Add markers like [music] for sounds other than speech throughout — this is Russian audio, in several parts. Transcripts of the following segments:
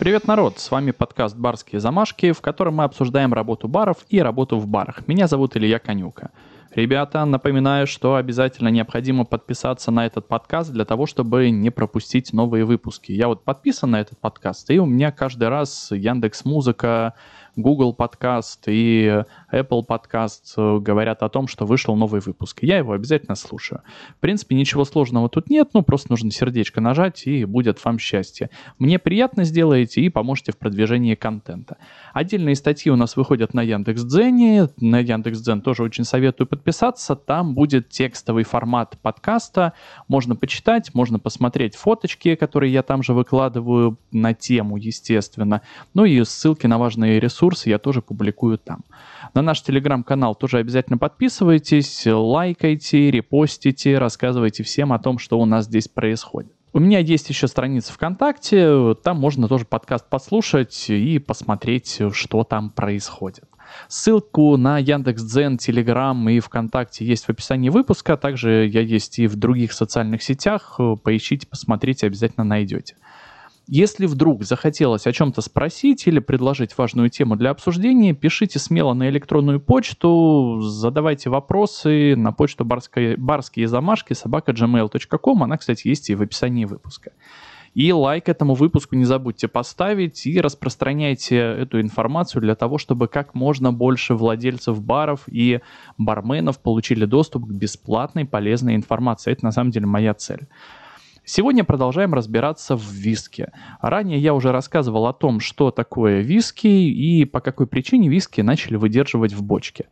Привет, народ! С вами подкаст «Барские замашки», в котором мы обсуждаем работу баров и работу в барах. Меня зовут Илья Конюка. Ребята, напоминаю, что обязательно необходимо подписаться на этот подкаст для того, чтобы не пропустить новые выпуски. Я вот подписан на этот подкаст, и у меня каждый раз Яндекс Музыка, Google подкаст и Apple подкаст э, говорят о том, что вышел новый выпуск. Я его обязательно слушаю. В принципе, ничего сложного тут нет, ну просто нужно сердечко нажать и будет вам счастье. Мне приятно сделаете и поможете в продвижении контента. Отдельные статьи у нас выходят на Яндекс.Дзене. На Яндекс.Дзен тоже очень советую подписаться. Там будет текстовый формат подкаста. Можно почитать, можно посмотреть фоточки, которые я там же выкладываю на тему, естественно. Ну и ссылки на важные ресурсы ресурсы я тоже публикую там. На наш телеграм-канал тоже обязательно подписывайтесь, лайкайте, репостите, рассказывайте всем о том, что у нас здесь происходит. У меня есть еще страница ВКонтакте, там можно тоже подкаст послушать и посмотреть, что там происходит. Ссылку на Яндекс.Дзен, Телеграм и ВКонтакте есть в описании выпуска. Также я есть и в других социальных сетях. Поищите, посмотрите, обязательно найдете. Если вдруг захотелось о чем-то спросить или предложить важную тему для обсуждения, пишите смело на электронную почту, задавайте вопросы на почту барские, барские замашки собака gmail.com. Она, кстати, есть и в описании выпуска. И лайк этому выпуску не забудьте поставить и распространяйте эту информацию для того, чтобы как можно больше владельцев баров и барменов получили доступ к бесплатной полезной информации. Это на самом деле моя цель. Сегодня продолжаем разбираться в виске. Ранее я уже рассказывал о том, что такое виски и по какой причине виски начали выдерживать в бочке.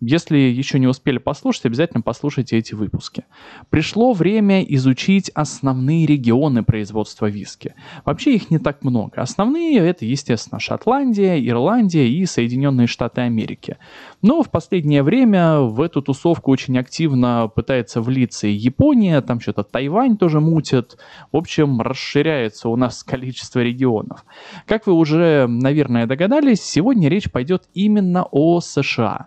Если еще не успели послушать, обязательно послушайте эти выпуски. Пришло время изучить основные регионы производства виски. Вообще их не так много. Основные это, естественно, Шотландия, Ирландия и Соединенные Штаты Америки. Но в последнее время в эту тусовку очень активно пытается влиться и Япония, там что-то Тайвань тоже мутит. В общем, расширяется у нас [laughs] количество регионов. Как вы уже, наверное, догадались, сегодня речь пойдет именно о США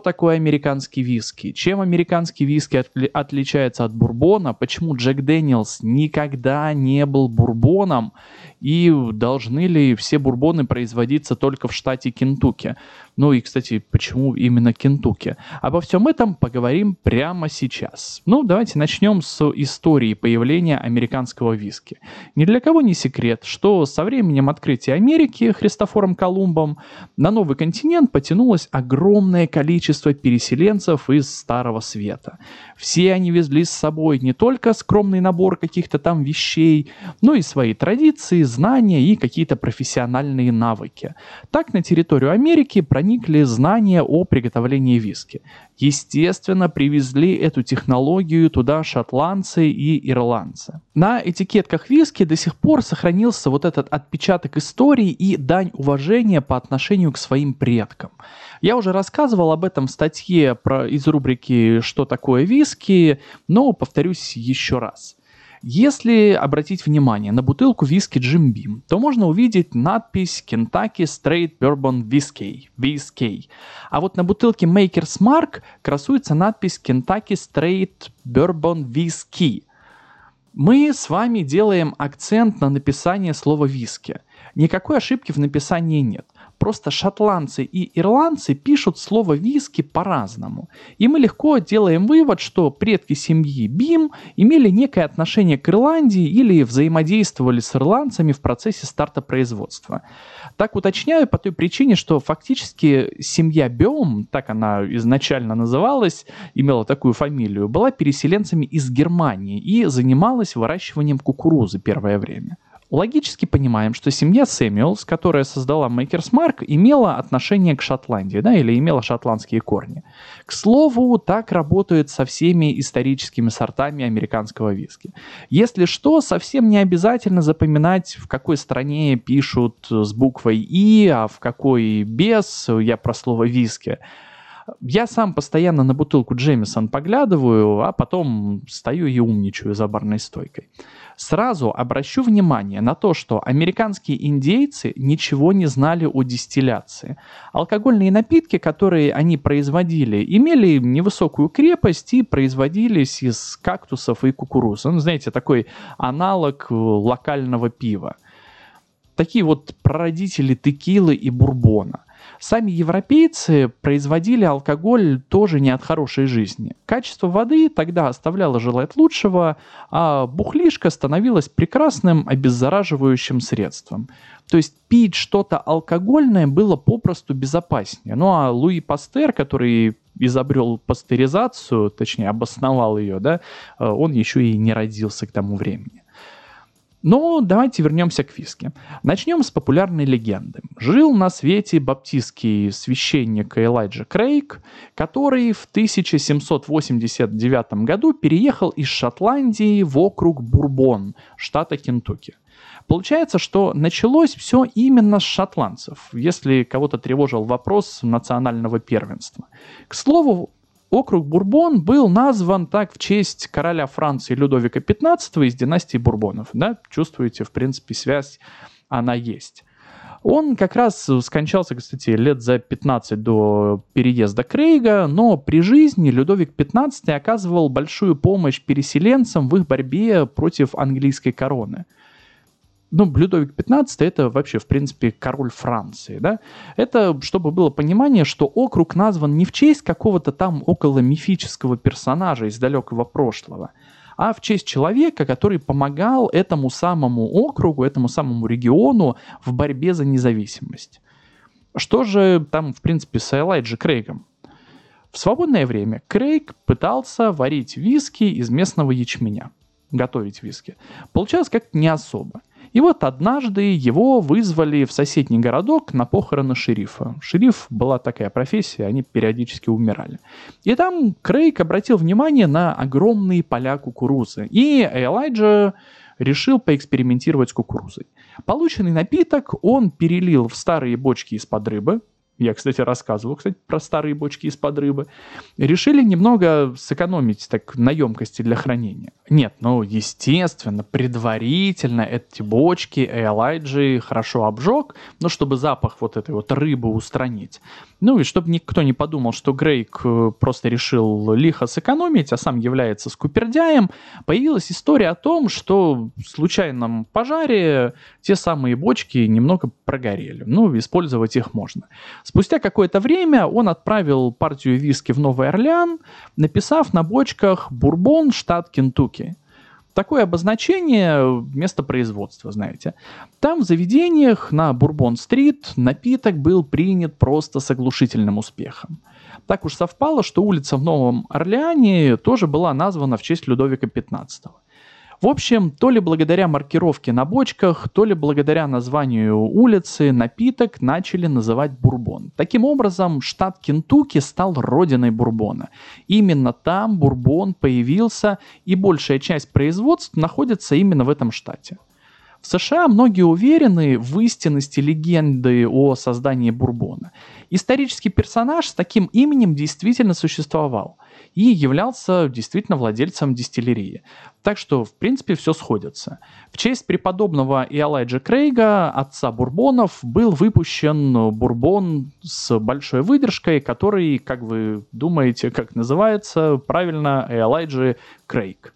такое американский виски, чем американский виски отли- отличается от бурбона, почему Джек Дэниелс никогда не был бурбоном и должны ли все бурбоны производиться только в штате Кентукки. Ну и, кстати, почему именно Кентукки? Обо всем этом поговорим прямо сейчас. Ну, давайте начнем с истории появления американского виски. Ни для кого не секрет, что со временем открытия Америки Христофором Колумбом на новый континент потянулось огромное количество переселенцев из Старого Света. Все они везли с собой не только скромный набор каких-то там вещей, но и свои традиции, знания и какие-то профессиональные навыки. Так на территорию Америки проникли знания о приготовлении виски. Естественно, привезли эту технологию туда шотландцы и ирландцы. На этикетках виски до сих пор сохранился вот этот отпечаток истории и дань уважения по отношению к своим предкам. Я уже рассказывал об этом в статье про, из рубрики «Что такое виски?», но повторюсь еще раз. Если обратить внимание на бутылку виски Jim Beam, то можно увидеть надпись Kentucky Straight Bourbon Whiskey, VSK. А вот на бутылке Maker's Mark красуется надпись Kentucky Straight Bourbon Whiskey. Мы с вами делаем акцент на написание слова виски. Никакой ошибки в написании нет – Просто шотландцы и ирландцы пишут слово виски по-разному. И мы легко делаем вывод, что предки семьи Бим имели некое отношение к Ирландии или взаимодействовали с ирландцами в процессе старта производства. Так уточняю по той причине, что фактически семья Бем, так она изначально называлась, имела такую фамилию, была переселенцами из Германии и занималась выращиванием кукурузы первое время. Логически понимаем, что семья Сэмюэлс, которая создала Maker's Mark, имела отношение к Шотландии, да, или имела шотландские корни. К слову, так работает со всеми историческими сортами американского виски. Если что, совсем не обязательно запоминать, в какой стране пишут с буквой «и», а в какой без, я про слово «виски». Я сам постоянно на бутылку Джемисон поглядываю, а потом стою и умничаю за барной стойкой. Сразу обращу внимание на то, что американские индейцы ничего не знали о дистилляции. Алкогольные напитки, которые они производили, имели невысокую крепость и производились из кактусов и кукурузы. Ну, знаете, такой аналог локального пива. такие вот прародители текилы и бурбона. Сами европейцы производили алкоголь тоже не от хорошей жизни. Качество воды тогда оставляло желать лучшего, а бухлишка становилась прекрасным обеззараживающим средством. То есть пить что-то алкогольное было попросту безопаснее. Ну а Луи Пастер, который изобрел пастеризацию, точнее обосновал ее, да, э, он еще и не родился к тому времени. Но давайте вернемся к виски. Начнем с популярной легенды. Жил на свете баптистский священник Элайджа Крейг, который в 1789 году переехал из Шотландии в округ Бурбон, штата Кентукки. Получается, что началось все именно с шотландцев, если кого-то тревожил вопрос национального первенства. К слову, Округ Бурбон был назван так в честь короля Франции Людовика XV из династии Бурбонов. Да? Чувствуете, в принципе, связь, она есть. Он как раз скончался, кстати, лет за 15 до переезда Крейга, но при жизни Людовик XV оказывал большую помощь переселенцам в их борьбе против английской короны – ну, Людовик XV это вообще, в принципе, король Франции, да? Это, чтобы было понимание, что округ назван не в честь какого-то там около мифического персонажа из далекого прошлого, а в честь человека, который помогал этому самому округу, этому самому региону в борьбе за независимость. Что же там, в принципе, с Элайджи Крейгом? В свободное время Крейг пытался варить виски из местного ячменя, готовить виски. Получалось как-то не особо. И вот однажды его вызвали в соседний городок на похороны шерифа. Шериф была такая профессия, они периодически умирали. И там Крейг обратил внимание на огромные поля кукурузы. И Элайджа решил поэкспериментировать с кукурузой. Полученный напиток он перелил в старые бочки из-под рыбы, я, кстати, рассказывал, кстати, про старые бочки из-под рыбы. Решили немного сэкономить так на емкости для хранения. Нет, ну, естественно, предварительно эти бочки Элайджи хорошо обжег, ну, чтобы запах вот этой вот рыбы устранить. Ну, и чтобы никто не подумал, что Грейк э, просто решил лихо сэкономить, а сам является скупердяем, появилась история о том, что в случайном пожаре те самые бочки немного прогорели. Ну, использовать их можно. Спустя какое-то время он отправил партию виски в Новый Орлеан, написав на бочках «Бурбон, штат Кентукки». Такое обозначение – место производства, знаете. Там в заведениях на Бурбон-стрит напиток был принят просто с оглушительным успехом. Так уж совпало, что улица в Новом Орлеане тоже была названа в честь Людовика XV. В общем, то ли благодаря маркировке на бочках, то ли благодаря названию улицы напиток начали называть бурбон. Таким образом, штат Кентукки стал родиной бурбона. Именно там бурбон появился, и большая часть производств находится именно в этом штате. В США многие уверены в истинности легенды о создании бурбона. Исторический персонаж с таким именем действительно существовал и являлся действительно владельцем дистиллерии. Так что, в принципе, все сходится. В честь преподобного Иолайджа Крейга, отца бурбонов, был выпущен бурбон с большой выдержкой, который, как вы думаете, как называется, правильно, Иолайджи Крейг.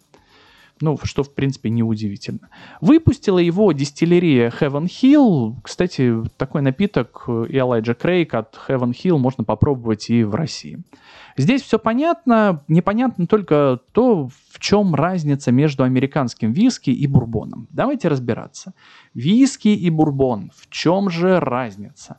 Ну, что, в принципе, неудивительно. Выпустила его дистиллерия Heaven Hill. Кстати, такой напиток Иолайджа Крейг от Heaven Hill можно попробовать и в России. Здесь все понятно, непонятно только то, в чем разница между американским виски и бурбоном. Давайте разбираться. Виски и бурбон, в чем же разница?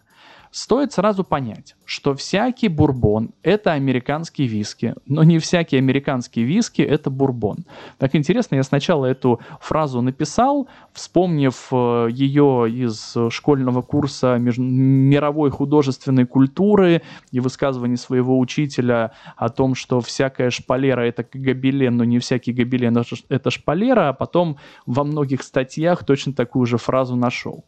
Стоит сразу понять, что всякий бурбон – это американский виски, но не всякий американский виски – это бурбон. Так интересно, я сначала эту фразу написал, вспомнив э, ее из школьного курса мировой художественной культуры и высказывания своего учителя о том, что всякая шпалера – это гобелен, но не всякий гобелен – это шпалера, а потом во многих статьях точно такую же фразу нашел.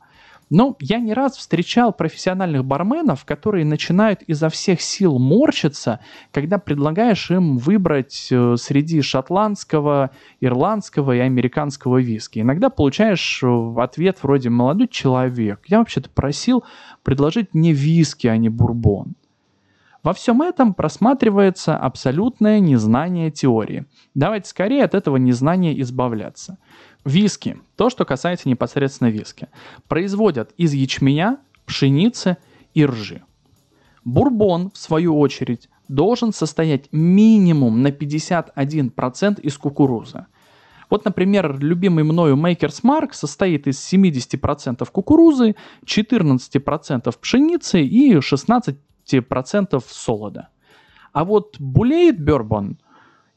Но я не раз встречал профессиональных барменов, которые начинают изо всех сил морщиться, когда предлагаешь им выбрать э, среди шотландского, ирландского и американского виски. Иногда получаешь э, ответ вроде «молодой человек, я вообще-то просил предложить мне виски, а не бурбон». Во всем этом просматривается абсолютное незнание теории. Давайте скорее от этого незнания избавляться. Виски. То, что касается непосредственно виски. Производят из ячменя, пшеницы и ржи. Бурбон, в свою очередь, должен состоять минимум на 51% из кукурузы. Вот, например, любимый мною Maker's Mark состоит из 70% кукурузы, 14% пшеницы и 16% солода. А вот Булейт Bourbon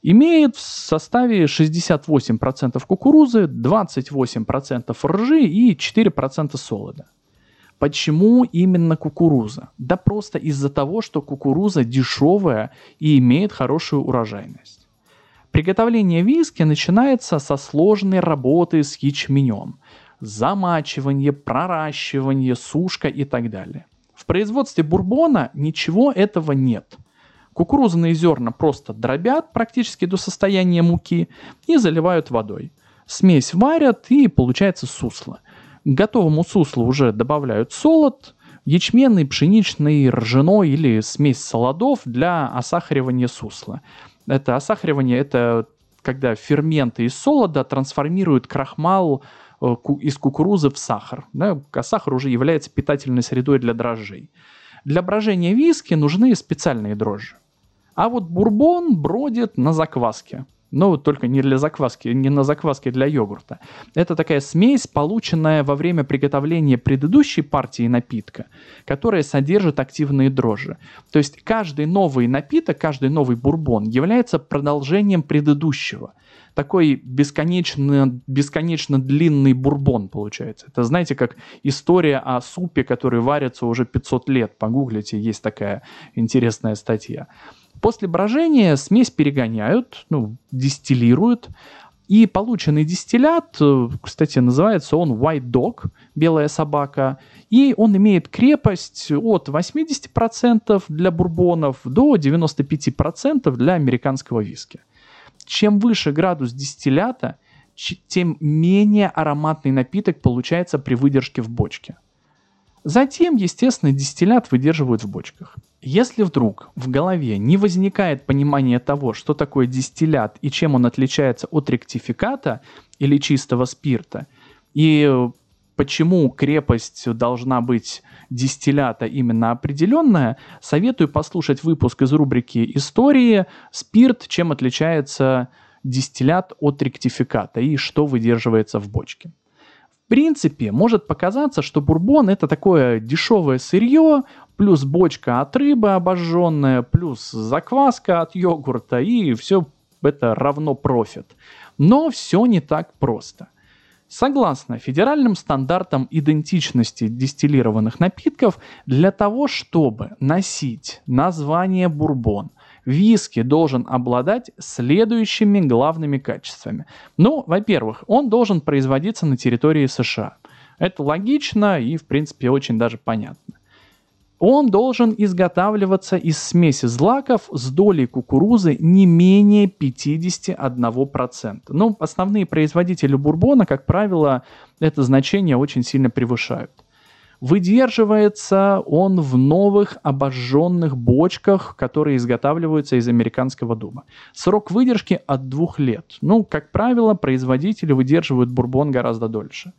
имеет в составе 68% кукурузы, 28% ржи и 4% солода. Почему именно кукуруза? Да просто из-за того, что кукуруза дешевая и имеет хорошую урожайность. Приготовление виски начинается со сложной работы с ячменем. Замачивание, проращивание, сушка и так далее. В производстве бурбона ничего этого нет. Кукурузные зерна просто дробят практически до состояния муки и заливают водой. Смесь варят и получается сусло – к готовому суслу уже добавляют солод, ячменный, пшеничный, ржаной или смесь солодов для осахаривания сусла. Это осахаривание – это когда ферменты из солода трансформируют крахмал э, из кукурузы в сахар. Да? А сахар уже является питательной средой для дрожжей. Для брожения виски нужны специальные дрожжи. А вот бурбон бродит на закваске но только не для закваски, не на закваске для йогурта. Это такая смесь, полученная во время приготовления предыдущей партии напитка, которая содержит активные дрожжи. То есть каждый новый напиток, каждый новый бурбон является продолжением предыдущего. Такой бесконечно, бесконечно длинный бурбон получается. Это знаете, как история о супе, который варится уже 500 лет. Погуглите, есть такая интересная статья. После брожения смесь перегоняют, ну, дистиллируют, и полученный дистиллят, э, кстати, называется он White Dog, белая собака, и он имеет крепость от 80% для бурбонов до 95% для американского виски. Чем выше градус дистиллята, тем менее ароматный напиток получается при выдержке в бочке. Затем, естественно, дистиллят выдерживают в бочках. Если вдруг в голове не возникает понимания того, что такое дистиллят и чем он отличается от ректификата или чистого спирта, и почему крепость должна быть дистиллята именно определенная, советую послушать выпуск из рубрики «Истории. Спирт. Чем отличается дистиллят от ректификата и что выдерживается в бочке» принципе, может показаться, что бурбон это такое дешевое сырье, плюс бочка от рыбы обожженная, плюс закваска от йогурта, и все это равно профит. Но все не так просто. Согласно федеральным стандартам идентичности дистиллированных напитков, для того, чтобы носить название бурбон – Виски должен обладать следующими главными качествами. Ну, во-первых, он должен производиться на территории США. Это логично и, в принципе, очень даже понятно. Он должен изготавливаться из смеси злаков с долей кукурузы не менее 51%. Ну, основные производители бурбона, как правило, это значение очень сильно превышают. Выдерживается он в новых обожженных бочках, которые изготавливаются из американского дуба. Срок выдержки от двух лет. Ну, как правило, производители выдерживают бурбон гораздо дольше.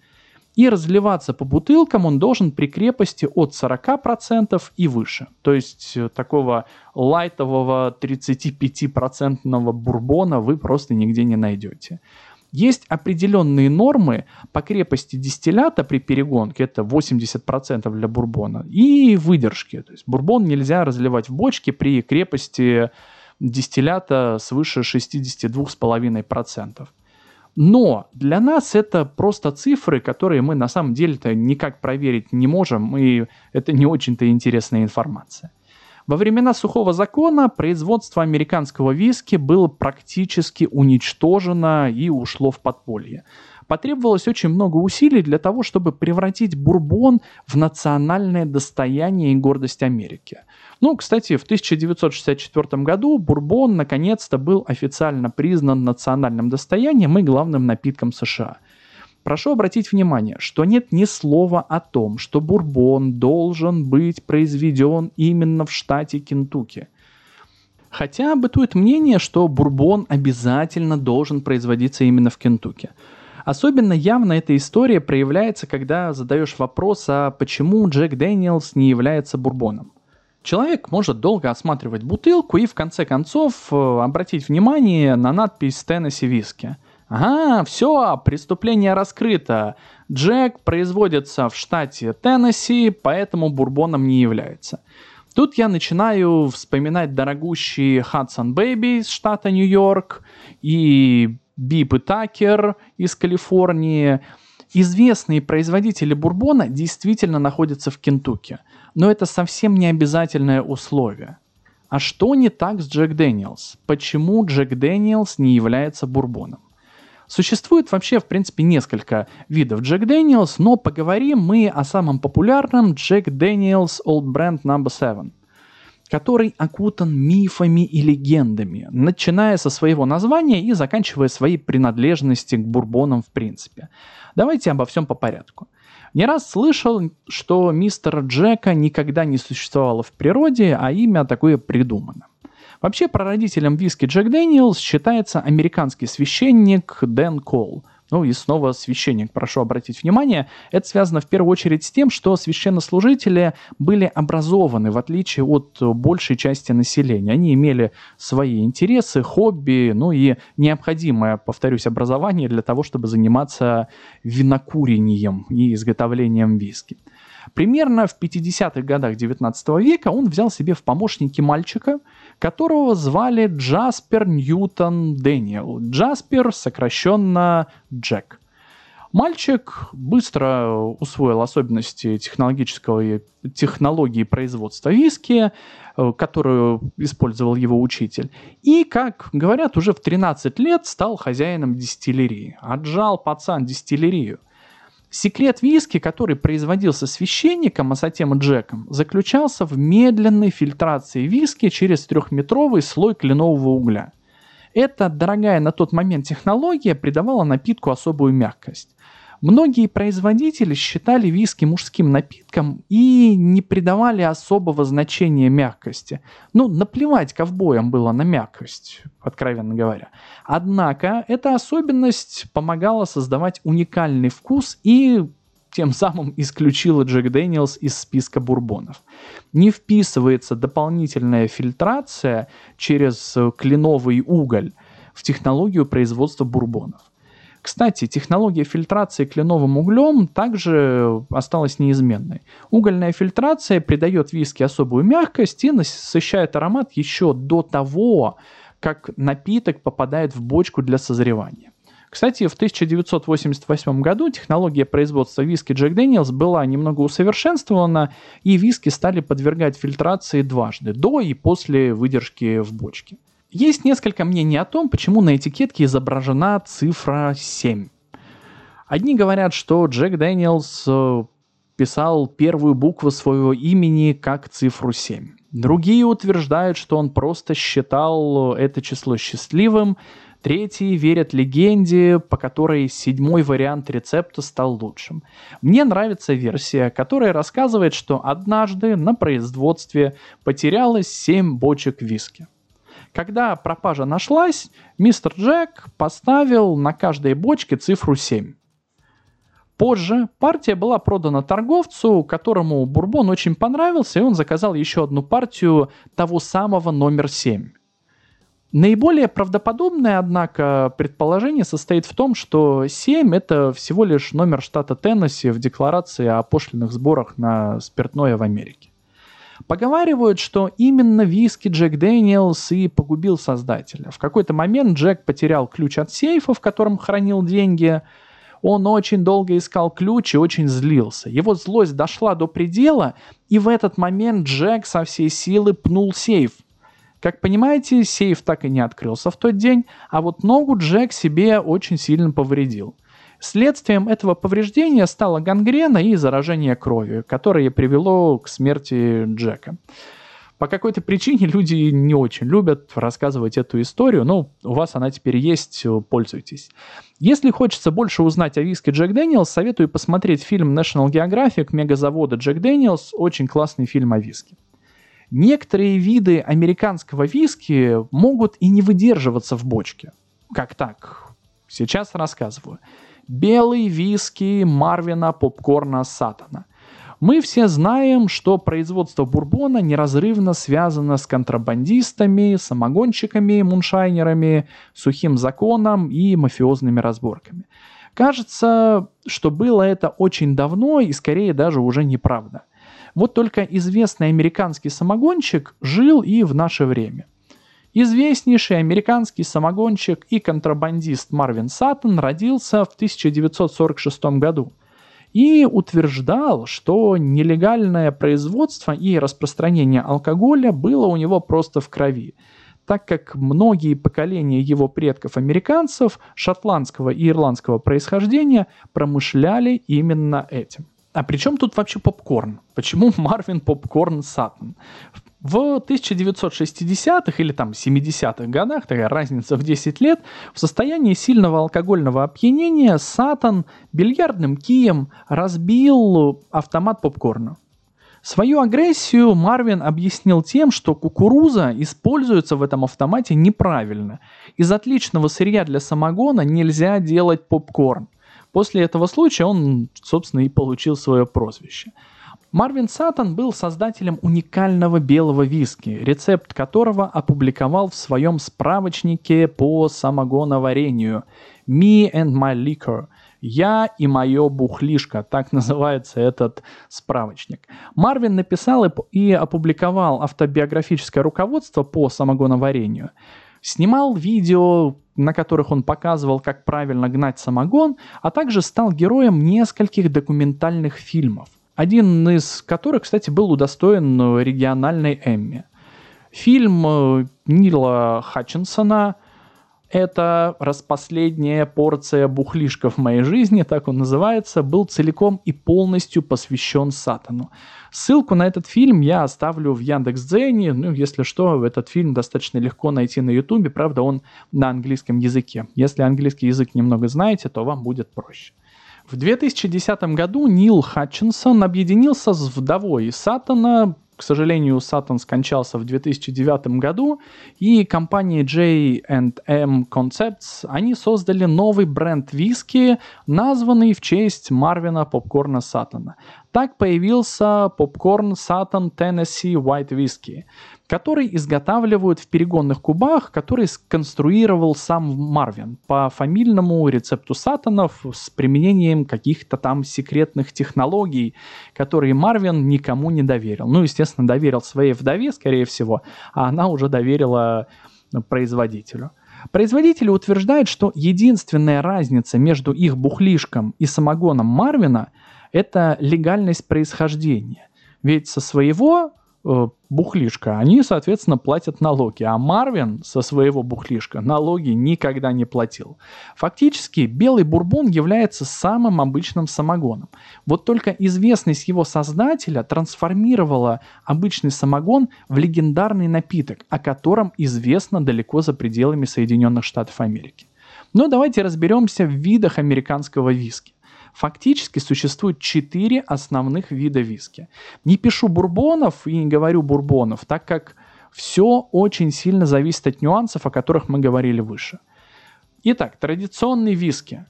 И разливаться по бутылкам он должен при крепости от 40% и выше. То есть э, такого лайтового 35% бурбона вы просто нигде не найдете. Есть определенные нормы по крепости дистиллята при перегонке, это 80% для бурбона, и выдержки. То есть бурбон нельзя разливать в бочке при крепости дистиллята свыше 62,5%. Но для нас это просто цифры, которые мы на самом деле-то никак проверить не можем, и это не очень-то интересная информация. Во времена сухого закона производство американского виски было практически уничтожено и ушло в подполье. Потребовалось очень много усилий для того, чтобы превратить бурбон в национальное достояние и гордость Америки. Ну, кстати, в 1964 году бурбон наконец-то был официально признан национальным достоянием и главным напитком США – Прошу обратить внимание, что нет ни слова о том, что бурбон должен быть произведен именно в штате Кентукки. Хотя бытует мнение, что бурбон обязательно должен производиться именно в Кентукки. Особенно явно эта история проявляется, когда задаешь вопрос, а почему Джек Дэниелс не является бурбоном. Человек может долго осматривать бутылку и в конце концов э, обратить внимание на надпись Теннесси виски. Ага, все, преступление раскрыто. Джек производится в штате Теннесси, поэтому бурбоном не является. Тут я начинаю вспоминать дорогущий Hudson Baby из штата Нью-Йорк и Бип и Такер из Калифорнии. Известные производители бурбона действительно находятся в Кентукки, но это совсем не обязательное условие. А что не так с Jack Daniel's? Почему Jack Daniel's не является бурбоном? Существует вообще, в принципе, несколько видов Jack Daniel's, но поговорим мы о самом популярном Jack Daniel's Old Brand No. 7 который окутан мифами и легендами, начиная со своего названия и заканчивая своей принадлежности к бурбонам в принципе. Давайте обо всем по порядку. Не раз слышал, что мистера Джека никогда не существовало в природе, а имя такое придумано. Вообще, прародителем виски Джек Дэниелс считается американский священник Дэн Кол – ну и снова священник, прошу обратить внимание, это связано в первую очередь с тем, что священнослужители были образованы, в отличие от большей части населения. Они имели свои интересы, хобби, ну и необходимое, повторюсь, образование для того, чтобы заниматься винокурением и изготовлением виски. Примерно в 50-х годах 19 века он взял себе в помощники мальчика, которого звали Джаспер Ньютон Дэниел. Джаспер, сокращенно Джек. Мальчик быстро усвоил особенности технологического технологии производства виски, э, которую использовал его учитель. И, как говорят, уже в 13 лет стал хозяином дистиллерии. Отжал пацан дистиллерию – Секрет виски, который производился священником, а затем и Джеком, заключался в медленной фильтрации виски через трехметровый слой кленового угля. Эта дорогая на тот момент технология придавала напитку особую мягкость. Многие производители считали виски мужским напитком и не придавали особого значения мягкости. Ну, наплевать ковбоям было на мягкость, откровенно говоря. Однако эта особенность помогала создавать уникальный вкус и тем самым исключила Джек Дэниелс из списка бурбонов. Не вписывается дополнительная фильтрация через кленовый уголь в технологию производства бурбонов. Кстати, технология фильтрации кленовым углем также осталась неизменной. Угольная фильтрация придает виски особую мягкость и насыщает аромат еще до того, как напиток попадает в бочку для созревания. Кстати, в 1988 году технология производства виски Jack Daniel's была немного усовершенствована, и виски стали подвергать фильтрации дважды, до и после выдержки в бочке. Есть несколько мнений о том, почему на этикетке изображена цифра 7. Одни говорят, что Джек Дэниелс э, писал первую букву своего имени как цифру 7. Другие утверждают, что он просто считал это число счастливым. Третьи верят легенде, по которой седьмой вариант рецепта стал лучшим. Мне нравится версия, которая рассказывает, что однажды на производстве потерялось 7 бочек виски. Когда пропажа нашлась, мистер Джек поставил на каждой бочке цифру 7. Позже партия была продана торговцу, которому бурбон очень понравился, и он заказал еще одну партию того самого номер 7. Наиболее правдоподобное, однако, предположение состоит в том, что 7 это всего лишь номер штата Теннесси в декларации о пошлиных сборах на спиртное в Америке. Поговаривают, что именно виски Jack Daniel's и погубил создателя. В какой-то момент Джек потерял ключ от сейфа, в котором хранил деньги. Он очень долго искал ключ и очень злился. Его злость дошла до предела, и в этот момент Джек со всей силы пнул сейф. Как понимаете, сейф так и не открылся в тот день, а вот ногу Джек себе очень сильно повредил. Следствием этого повреждения стала гангрена и заражение кровью, которое привело к смерти Джека. По какой-то причине люди не очень любят рассказывать эту историю, но у вас она теперь есть, пользуйтесь. Если хочется больше узнать о виске Jack Daniel's, советую посмотреть фильм National Geographic «Мегазавода Jack Daniel's». Очень классный фильм о виске. Некоторые виды американского виски могут и не выдерживаться в бочке. Как так? Сейчас рассказываю. Белый виски Марвина Попкорна Сатана. Мы все знаем, что производство бурбона неразрывно связано с контрабандистами, самогонщиками, муншайнерами, сухим законом и мафиозными разборками. Кажется, что было это очень давно и скорее даже уже неправда. Вот только известный американский самогонщик жил и в наше время. Известнейший американский самогонщик и контрабандист Марвин Саттон родился в 1946 году и утверждал, что нелегальное производство и распространение алкоголя было у него просто в крови, так как многие поколения его предков-американцев шотландского и ирландского происхождения промышляли именно этим. А при чем тут вообще попкорн? Почему Марвин Попкорн Саттон? В 1960-х или там 70-х годах, такая разница в 10 лет, в состоянии сильного алкогольного опьянения Сатан бильярдным кием разбил автомат попкорна. Свою агрессию Марвин объяснил тем, что кукуруза используется в этом автомате неправильно. Из отличного сырья для самогона нельзя делать попкорн. После этого случая он, собственно, и получил свое прозвище. Марвин Саттон был создателем уникального белого виски, рецепт которого опубликовал в своем справочнике по самогоноварению. «Me and my liquor» «Я и мое бухлишко», так [laughs] называется этот справочник. Марвин написал и опубликовал автобиографическое руководство по самогоноварению – снимал видео, на которых он показывал, как правильно гнать самогон, а также стал героем нескольких документальных фильмов, один из которых, кстати, был удостоен региональной Эмми. Фильм э, Нила Хатчинсона это распоследняя порция бухлишка в моей жизни, так он называется, был целиком и полностью посвящен Сатану. Ссылку на этот фильм я оставлю в Яндекс.Дзене, ну, если что, этот фильм достаточно легко найти на Ютубе, правда, он на английском языке. Если английский язык немного знаете, то вам будет проще. В 2010 году Нил Хатчинсон объединился с вдовой Сатана, к сожалению, Сатан скончался в 2009 году, и компания J&M Concepts, они создали новый бренд виски, названный в честь Марвина Попкорна Сатана. Так появился попкорн Satan Tennessee White Whiskey, который изготавливают в перегонных кубах, который сконструировал сам Марвин по фамильному рецепту Сатанов с применением каких-то там секретных технологий, которые Марвин никому не доверил. Ну, естественно, доверил своей вдове, скорее всего, а она уже доверила ну, производителю. Производители утверждают, что единственная разница между их бухлишком и самогоном Марвина – это легальность происхождения. Ведь со своего бухлишка они, соответственно, платят налоги, а Марвин со своего бухлишка налоги никогда не платил. Фактически, белый бурбон является самым обычным самогоном. Вот только известность его создателя трансформировала обычный самогон в легендарный напиток, о котором известно далеко за пределами Соединенных Штатов Америки. Но давайте разберемся в видах американского виски. Фактически существует четыре основных вида виски. Не пишу бурбонов и не говорю бурбонов, так как все очень сильно зависит от нюансов, о которых мы говорили выше. Итак, традиционный виски.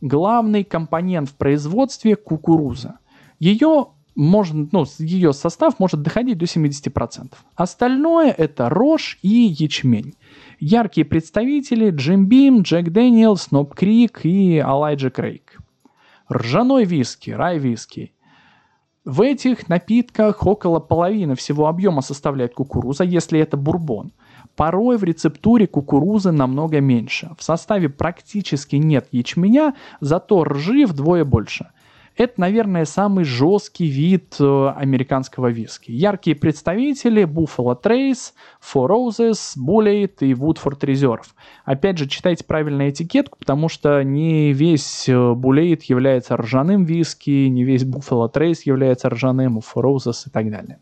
Главный компонент в производстве – кукуруза. Ее может, ну, ее состав может доходить до 70%. Остальное это рожь и ячмень. Яркие представители Джим Бим, Джек Дэниел, Сноб Крик и Алайджа Крейг ржаной виски, рай-виски. В этих напитках около половины всего объема составляет кукуруза, если это бурбон. Порой в рецептуре кукурузы намного меньше. В составе практически нет ячменя, зато ржи вдвое больше. Это, наверное, самый жесткий вид э, американского виски. Яркие представители Buffalo Trace, Four Roses, Bullet и Woodford Reserve. Опять же, читайте правильно этикетку, потому что не весь Bullet является ржаным виски, не весь Buffalo Trace является ржаным, Four Roses и так далее.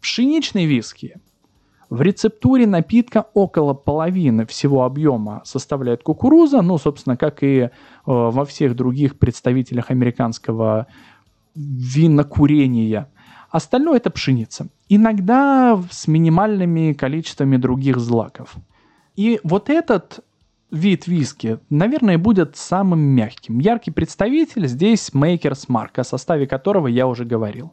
Пшеничные виски в рецептуре напитка около половины всего объема составляет кукуруза, ну, собственно, как и э, во всех других представителях американского винокурения. Остальное это пшеница. Иногда с минимальными количествами других злаков. И вот этот вид виски, наверное, будет самым мягким. Яркий представитель здесь Maker's Mark, о составе которого я уже говорил.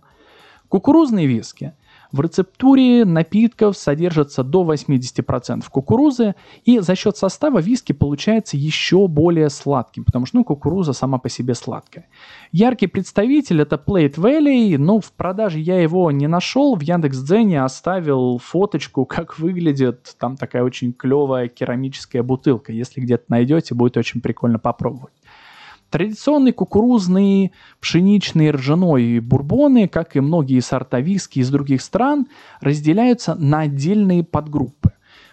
Кукурузные виски – в рецептуре напитков содержится до 80% кукурузы, и за счет состава виски получается еще более сладким, потому что ну, кукуруза сама по себе сладкая. Яркий представитель это Plate Valley, но в продаже я его не нашел, в Яндекс.Дзене оставил фоточку, как выглядит там такая очень клевая керамическая бутылка. Если где-то найдете, будет очень прикольно попробовать. Традиционные кукурузные, пшеничные, ржаной бурбоны, как и многие сорта виски из других стран, разделяются на отдельные подгруппы.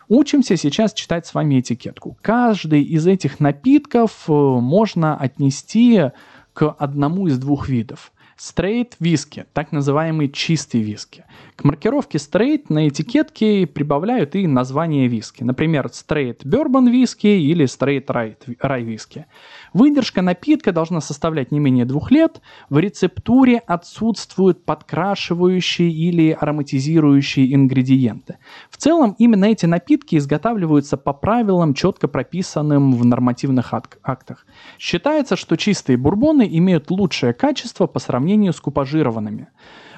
Учимся сейчас читать с вами этикетку. Каждый из этих напитков э, можно отнести к одному из двух видов. Straight виски, так называемый чистый виски. К маркировке straight на этикетке прибавляют и название виски. Например, straight bourbon виски или straight rye виски. Выдержка напитка должна составлять не менее двух лет. В рецептуре отсутствуют подкрашивающие или ароматизирующие ингредиенты. В целом, именно эти напитки изготавливаются по правилам, четко прописанным в нормативных актах. Считается, что чистые бурбоны имеют лучшее качество по сравнению с купажированными.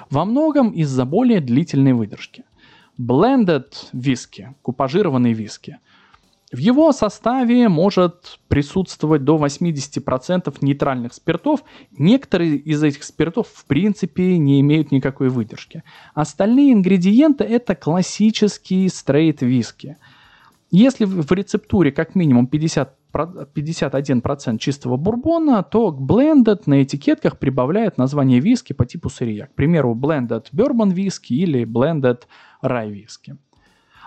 Во многом из-за более длительной выдержки. Blended виски, купажированные виски – в его составе может присутствовать до 80% нейтральных спиртов. Некоторые из этих спиртов в принципе не имеют никакой выдержки. Остальные ингредиенты это классические стрейт виски. Если в рецептуре как минимум 50 51% чистого бурбона, то к blended на этикетках прибавляют название виски по типу сырья. К примеру, blended bourbon виски или blended rye виски.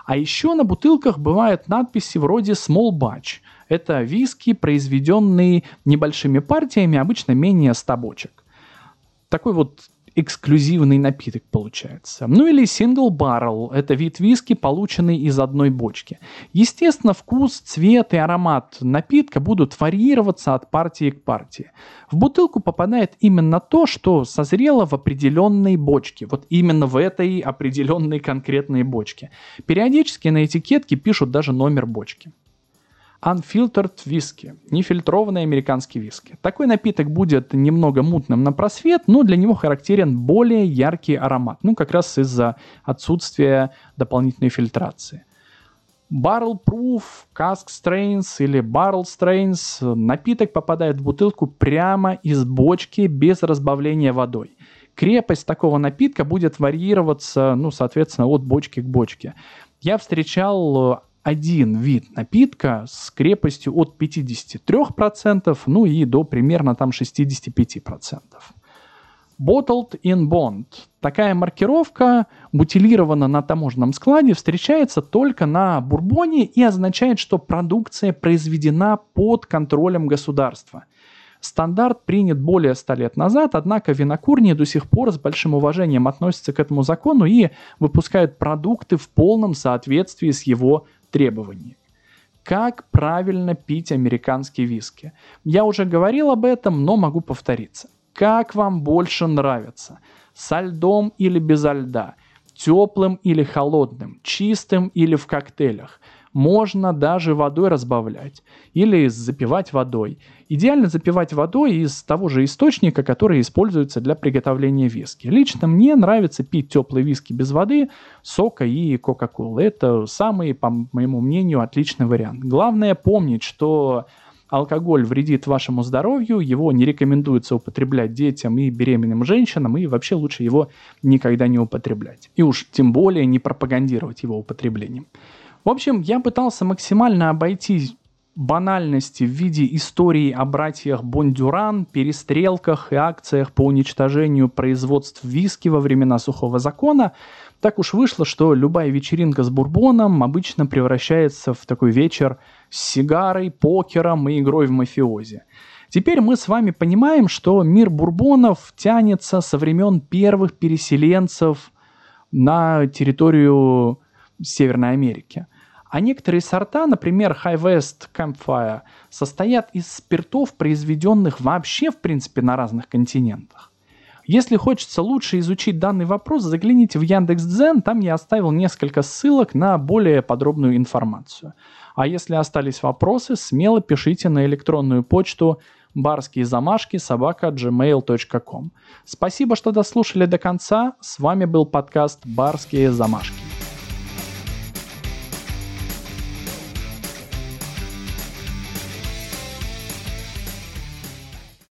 А еще на бутылках бывают надписи вроде small batch. Это виски, произведенные небольшими партиями, обычно менее 100 бочек. Такой вот эксклюзивный напиток получается. Ну или single barrel – это вид виски, полученный из одной бочки. Естественно, вкус, цвет и аромат напитка будут варьироваться от партии к партии. В бутылку попадает именно то, что созрело в определенной бочке. Вот именно в этой определенной конкретной бочке. Периодически на этикетке пишут даже номер бочки. Unfiltered виски, нефильтрованный американский виски. Такой напиток будет немного мутным на просвет, но для него характерен более яркий аромат, ну как раз из-за отсутствия дополнительной фильтрации. Barrel Proof, Cask Strains или Barrel Strains напиток попадает в бутылку прямо из бочки без разбавления водой. Крепость такого напитка будет варьироваться, ну, соответственно, от бочки к бочке. Я встречал один вид напитка с крепостью от 53%, ну и до примерно там 65%. Bottled in Bond. Такая маркировка бутилирована на таможенном складе, встречается только на бурбоне и означает, что продукция произведена под контролем государства. Стандарт принят более 100 лет назад, однако винокурни до сих пор с большим уважением относятся к этому закону и выпускают продукты в полном соответствии с его требований. Как правильно пить американский виски? Я уже говорил об этом, но могу повториться. Как вам больше нравится? Со льдом или без льда? Теплым или холодным? Чистым или в коктейлях? Можно даже водой разбавлять или запивать водой. Идеально запивать водой из того же источника, который используется для приготовления виски. Лично мне нравится пить теплый виски без воды, сока и кока-колы. Это самый, по моему мнению, отличный вариант. Главное помнить, что алкоголь вредит вашему здоровью, его не рекомендуется употреблять детям и беременным женщинам, и вообще лучше его никогда не употреблять. И уж тем более не пропагандировать его употреблением. В общем, я пытался максимально обойти банальности в виде истории о братьях Бондюран, перестрелках и акциях по уничтожению производств виски во времена сухого закона. Так уж вышло, что любая вечеринка с бурбоном обычно превращается в такой вечер с сигарой, покером и игрой в мафиози. Теперь мы с вами понимаем, что мир бурбонов тянется со времен первых переселенцев на территорию Северной Америки. А некоторые сорта, например, High West Campfire, состоят из спиртов, произведенных вообще, в принципе, на разных континентах. Если хочется лучше изучить данный вопрос, загляните в Яндекс.Дзен, там я оставил несколько ссылок на более подробную информацию. А если остались вопросы, смело пишите на электронную почту барские замашки собака gmail.com. Спасибо, что дослушали до конца. С вами был подкаст «Барские замашки».